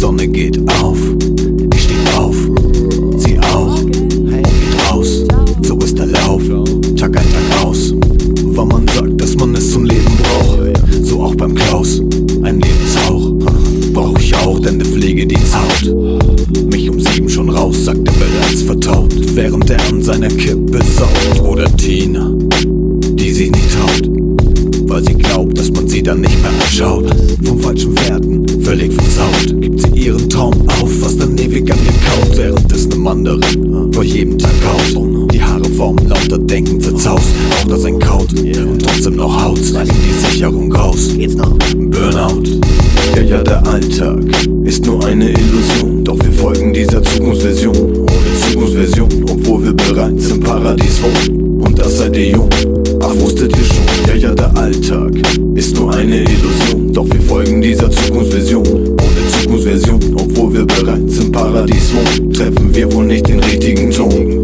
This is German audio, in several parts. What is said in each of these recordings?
Sonne geht auf. Ich steh auf, sie auch. Geht raus, so ist der Lauf. Tag ein, Tag aus. Weil man sagt, dass man es zum Leben braucht. So auch beim Klaus, ein Lebenshauch. Brauch ich auch, denn der Pflegedienst haut. Mich um sieben schon raus, sagt der bereits vertaut. Während er an seiner Kippe saugt. Oder Tina, die sich nicht haut. Weil sie glaubt, dass man sie dann nicht mehr anschaut. Vom falschen Werten, völlig verzerrt. Anderen vor jedem Tag kaut. Die Haare vom lauter Denken zerzaust, auch das ein Kaut und trotzdem noch Haut, in die Sicherung raus. Geht's noch? Burnout. Ja, ja, der Alltag ist nur eine Illusion. Doch wir folgen dieser Zukunftsversion. Ohne Zukunftsversion, obwohl wir bereits im Paradies wohnen. Und das seid ihr jung. Ach, wusstet ihr schon? Ja, ja, der Alltag ist nur eine Illusion. Doch wir folgen dieser Zukunftsversion. Wohl nicht den richtigen Ton.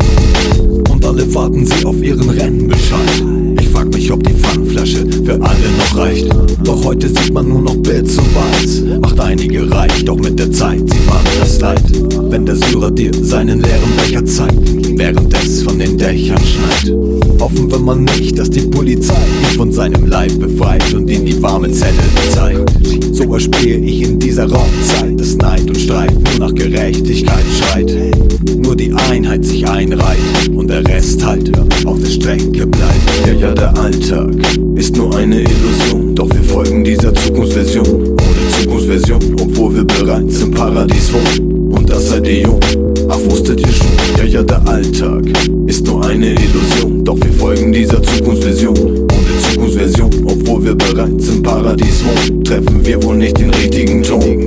Und alle warten sie auf ihren Rennbescheid. Ich frag mich, ob die Pfandflasche für alle noch reicht. Doch heute sieht man nur noch Bits und Bytes. Macht einige reich, doch mit der Zeit sieht man das Leid. Wenn der Syrer dir seinen leeren Becher zeigt, während es von den Dächern schneit. Hoffen wir mal nicht, dass die Polizei ihn von seinem Leib befreit und ihn die warme Zelle zeigt. So erspähe ich in dieser Raumzeit, dass Neid und Streit nur nach Gerechtigkeit schreit. Die Einheit sich einreiht und der Rest halt auf der Strecke bleibt. Ja, ja, der Alltag ist nur eine Illusion, doch wir folgen dieser Zukunftsversion. Ohne Zukunftsversion, obwohl wir bereits im Paradies wohnen. Und das seid ihr jung. Ach, wusstet ihr schon? Ja, ja, der Alltag ist nur eine Illusion, doch wir folgen dieser Zukunftsversion. Ohne Zukunftsversion, obwohl wir bereits im Paradies wohnen, treffen wir wohl nicht den richtigen Ton.